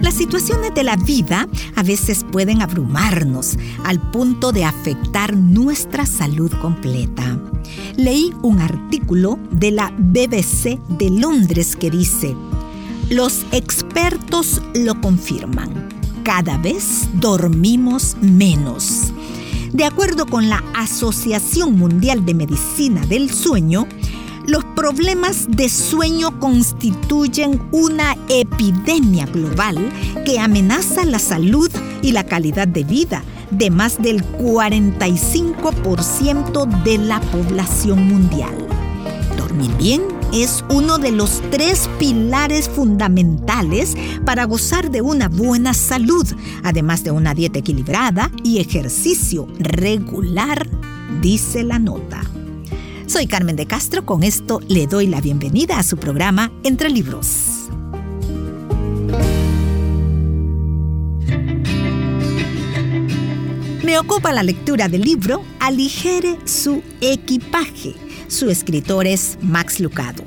Las situaciones de la vida a veces pueden abrumarnos al punto de afectar nuestra salud completa. Leí un artículo de la BBC de Londres que dice, los expertos lo confirman, cada vez dormimos menos. De acuerdo con la Asociación Mundial de Medicina del Sueño, los problemas de sueño constituyen una epidemia global que amenaza la salud y la calidad de vida de más del 45% de la población mundial. Dormir bien es uno de los tres pilares fundamentales para gozar de una buena salud, además de una dieta equilibrada y ejercicio regular, dice la nota. Soy Carmen de Castro, con esto le doy la bienvenida a su programa Entre Libros. Me ocupa la lectura del libro Aligere su equipaje. Su escritor es Max Lucado.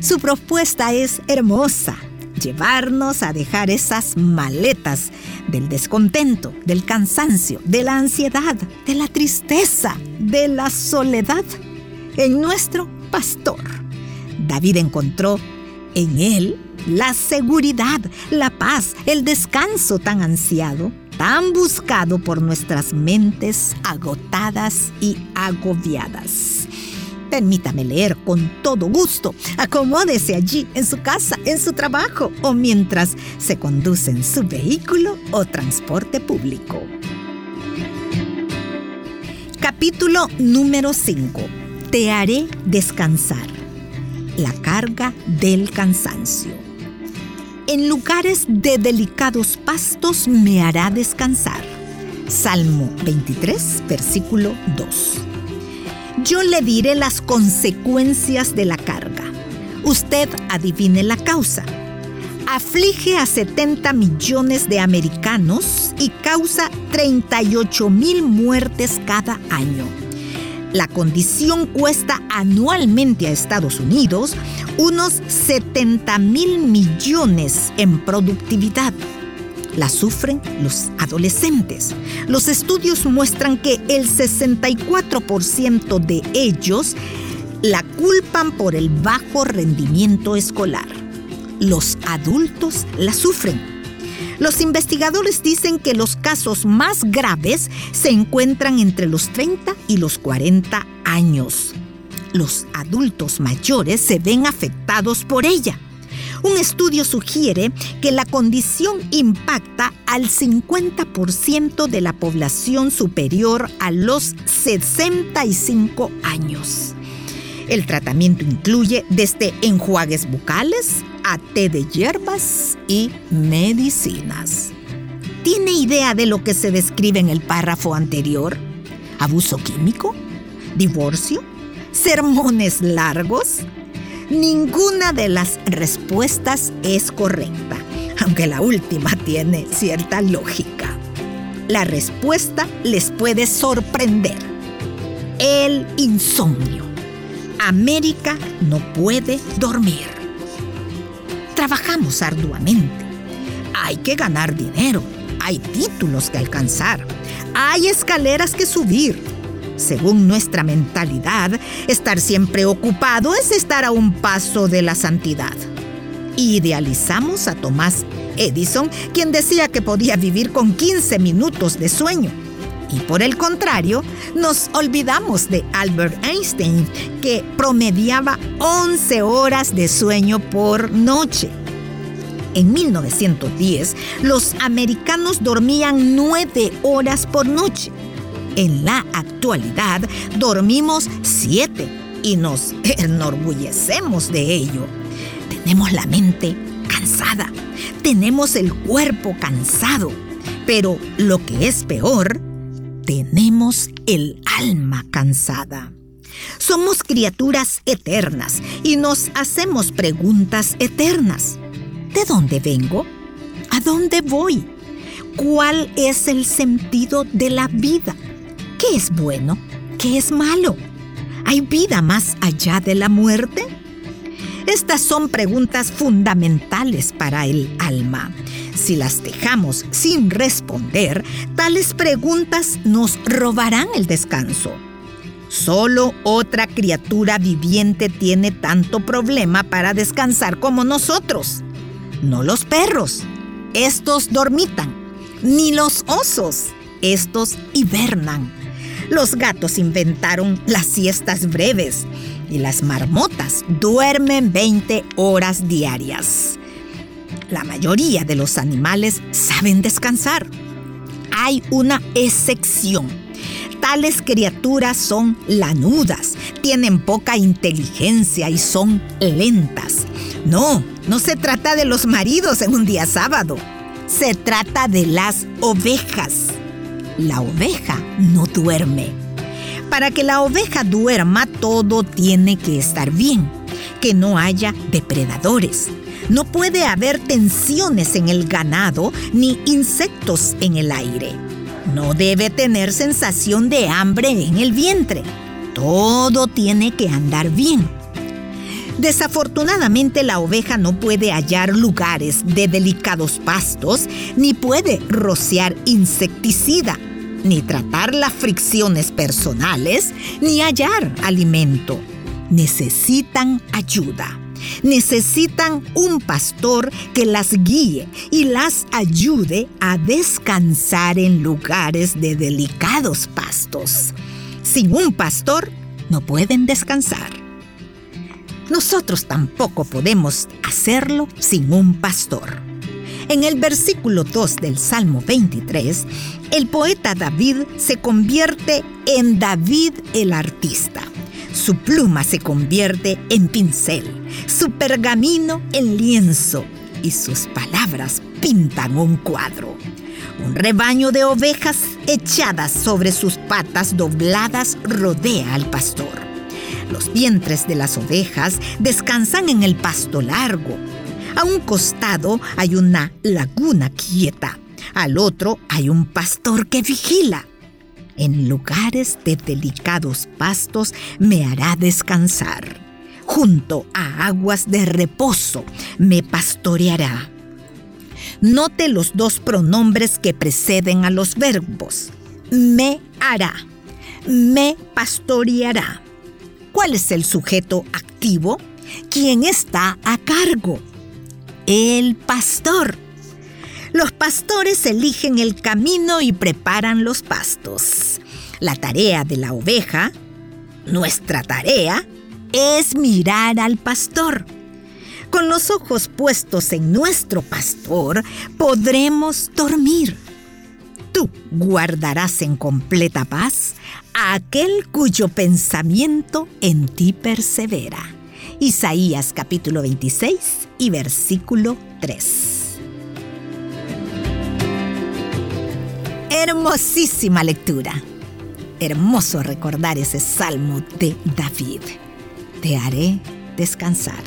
Su propuesta es hermosa, llevarnos a dejar esas maletas del descontento, del cansancio, de la ansiedad, de la tristeza, de la soledad en nuestro pastor. David encontró en él la seguridad, la paz, el descanso tan ansiado, tan buscado por nuestras mentes agotadas y agobiadas. Permítame leer con todo gusto. Acomódese allí, en su casa, en su trabajo o mientras se conduce en su vehículo o transporte público. Capítulo número 5 te haré descansar. La carga del cansancio. En lugares de delicados pastos me hará descansar. Salmo 23, versículo 2. Yo le diré las consecuencias de la carga. Usted adivine la causa. Aflige a 70 millones de americanos y causa 38 mil muertes cada año la condición cuesta anualmente a Estados Unidos unos 70 mil millones en productividad. La sufren los adolescentes. Los estudios muestran que el 64% de ellos la culpan por el bajo rendimiento escolar. Los adultos la sufren los investigadores dicen que los casos más graves se encuentran entre los 30 y los 40 años. Los adultos mayores se ven afectados por ella. Un estudio sugiere que la condición impacta al 50% de la población superior a los 65 años. El tratamiento incluye desde enjuagues bucales a té de hierbas y medicinas. ¿Tiene idea de lo que se describe en el párrafo anterior? ¿Abuso químico? ¿Divorcio? ¿Sermones largos? Ninguna de las respuestas es correcta, aunque la última tiene cierta lógica. La respuesta les puede sorprender. El insomnio. América no puede dormir. Trabajamos arduamente. Hay que ganar dinero. Hay títulos que alcanzar. Hay escaleras que subir. Según nuestra mentalidad, estar siempre ocupado es estar a un paso de la santidad. Idealizamos a Tomás Edison, quien decía que podía vivir con 15 minutos de sueño. Y por el contrario, nos olvidamos de Albert Einstein, que promediaba 11 horas de sueño por noche. En 1910, los americanos dormían 9 horas por noche. En la actualidad, dormimos 7 y nos enorgullecemos de ello. Tenemos la mente cansada, tenemos el cuerpo cansado, pero lo que es peor, tenemos el alma cansada. Somos criaturas eternas y nos hacemos preguntas eternas. ¿De dónde vengo? ¿A dónde voy? ¿Cuál es el sentido de la vida? ¿Qué es bueno? ¿Qué es malo? ¿Hay vida más allá de la muerte? Estas son preguntas fundamentales para el alma. Si las dejamos sin responder, tales preguntas nos robarán el descanso. Solo otra criatura viviente tiene tanto problema para descansar como nosotros. No los perros, estos dormitan, ni los osos, estos hibernan. Los gatos inventaron las siestas breves y las marmotas duermen 20 horas diarias. La mayoría de los animales saben descansar. Hay una excepción. Tales criaturas son lanudas, tienen poca inteligencia y son lentas. No, no se trata de los maridos en un día sábado. Se trata de las ovejas la oveja no duerme. Para que la oveja duerma todo tiene que estar bien, que no haya depredadores. No puede haber tensiones en el ganado ni insectos en el aire. No debe tener sensación de hambre en el vientre. Todo tiene que andar bien. Desafortunadamente la oveja no puede hallar lugares de delicados pastos ni puede rociar insecticida ni tratar las fricciones personales, ni hallar alimento. Necesitan ayuda. Necesitan un pastor que las guíe y las ayude a descansar en lugares de delicados pastos. Sin un pastor no pueden descansar. Nosotros tampoco podemos hacerlo sin un pastor. En el versículo 2 del Salmo 23, el poeta David se convierte en David el artista. Su pluma se convierte en pincel, su pergamino en lienzo y sus palabras pintan un cuadro. Un rebaño de ovejas echadas sobre sus patas dobladas rodea al pastor. Los vientres de las ovejas descansan en el pasto largo. A un costado hay una laguna quieta al otro hay un pastor que vigila. En lugares de delicados pastos me hará descansar. Junto a aguas de reposo me pastoreará. Note los dos pronombres que preceden a los verbos. Me hará. Me pastoreará. ¿Cuál es el sujeto activo? ¿Quién está a cargo? El pastor. Los pastores eligen el camino y preparan los pastos. La tarea de la oveja, nuestra tarea, es mirar al pastor. Con los ojos puestos en nuestro pastor, podremos dormir. Tú guardarás en completa paz a aquel cuyo pensamiento en ti persevera. Isaías capítulo 26 y versículo 3. Hermosísima lectura. Hermoso recordar ese salmo de David. Te haré descansar.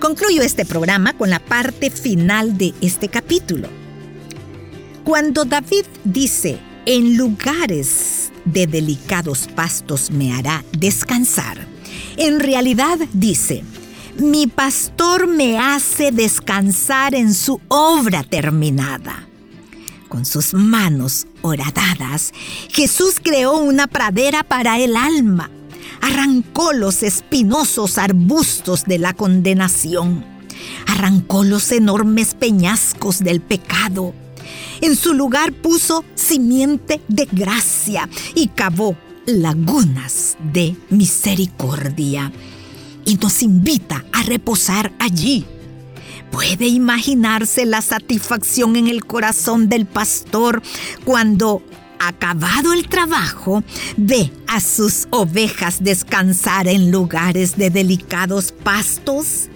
Concluyo este programa con la parte final de este capítulo. Cuando David dice, en lugares de delicados pastos me hará descansar, en realidad dice, mi pastor me hace descansar en su obra terminada. Con sus manos horadadas, Jesús creó una pradera para el alma. Arrancó los espinosos arbustos de la condenación. Arrancó los enormes peñascos del pecado. En su lugar puso simiente de gracia y cavó lagunas de misericordia. Y nos invita a reposar allí ¿Puede imaginarse la satisfacción en el corazón del pastor cuando, acabado el trabajo, ve a sus ovejas descansar en lugares de delicados pastos?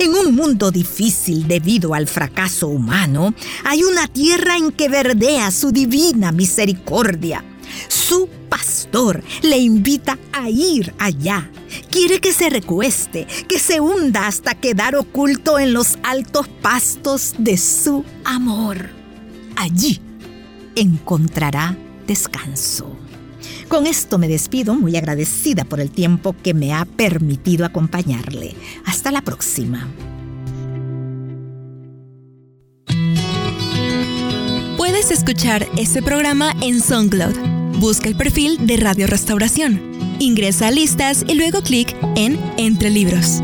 En un mundo difícil debido al fracaso humano, hay una tierra en que verdea su divina misericordia. Su pastor le invita a ir allá Quiere que se recueste, que se hunda hasta quedar oculto en los altos pastos de su amor. Allí encontrará descanso. Con esto me despido muy agradecida por el tiempo que me ha permitido acompañarle. Hasta la próxima. Puedes escuchar este programa en SoundCloud. Busca el perfil de Radio Restauración. Ingresa a listas y luego clic en Entre Libros.